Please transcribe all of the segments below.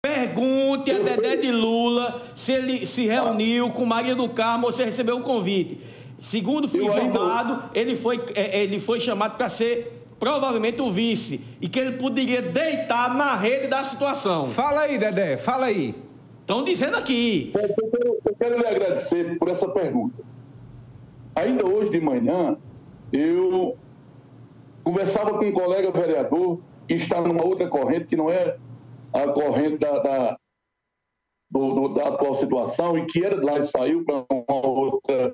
Pergunte a Dedé de Lula se ele se reuniu com Maria do Carmo ou se recebeu o convite. Segundo fui informado, ele foi, é, ele foi chamado para ser provavelmente o vice e que ele poderia deitar na rede da situação. Fala aí, Dedé, fala aí. Estão dizendo aqui. Eu quero, eu quero lhe agradecer por essa pergunta. Ainda hoje de manhã, eu conversava com um colega vereador que está numa outra corrente que não é a corrente da, da, do, do, da atual situação e que de lá saiu para uma outra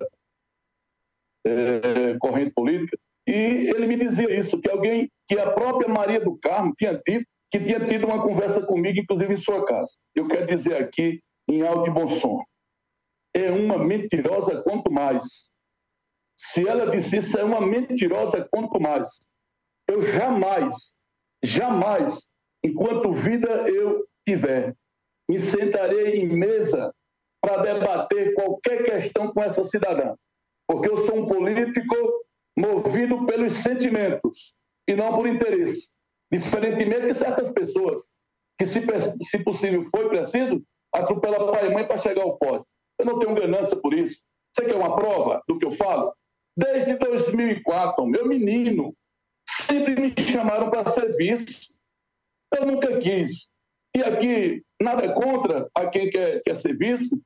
é, corrente política. E ele me dizia isso, que alguém, que a própria Maria do Carmo tinha tido, que tinha tido uma conversa comigo, inclusive em sua casa. Eu quero dizer aqui, em alto e bom som, é uma mentirosa quanto mais. Se ela disse isso, é uma mentirosa quanto mais. Eu jamais, jamais enquanto vida eu tiver, me sentarei em mesa para debater qualquer questão com essa cidadã, porque eu sou um político movido pelos sentimentos e não por interesse, diferentemente de certas pessoas que, se, se possível foi preciso, atropela pai e mãe para chegar ao pódio. Eu não tenho ganância por isso. Você quer uma prova do que eu falo? Desde 2004, meu menino, sempre me chamaram para serviço eu nunca quis. E aqui, nada contra a quem quer, quer ser vice,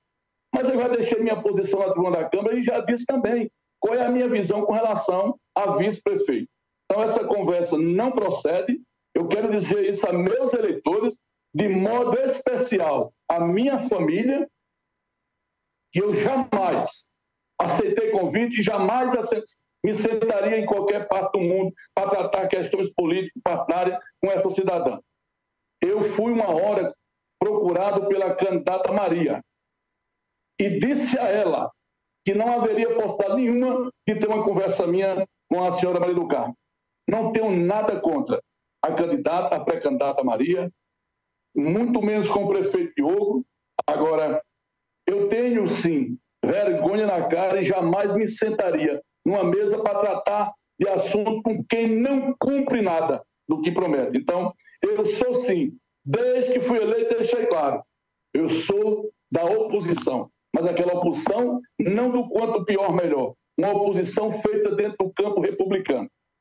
mas eu já deixei minha posição na tribuna da Câmara e já disse também qual é a minha visão com relação a vice-prefeito. Então, essa conversa não procede. Eu quero dizer isso a meus eleitores, de modo especial a minha família, que eu jamais aceitei convite, jamais me sentaria em qualquer parte do mundo para tratar questões políticas partidárias com essa cidadã eu fui uma hora procurado pela candidata Maria e disse a ela que não haveria possibilidade nenhuma de ter uma conversa minha com a senhora Maria do Carmo. Não tenho nada contra a candidata, a pré-candidata Maria, muito menos com o prefeito Diogo. Agora, eu tenho sim vergonha na cara e jamais me sentaria numa mesa para tratar de assunto com quem não cumpre nada do que promete. Então, eu sou sim, desde que fui eleito, deixei claro, eu sou da oposição, mas aquela oposição não do quanto pior melhor, uma oposição feita dentro do campo republicano.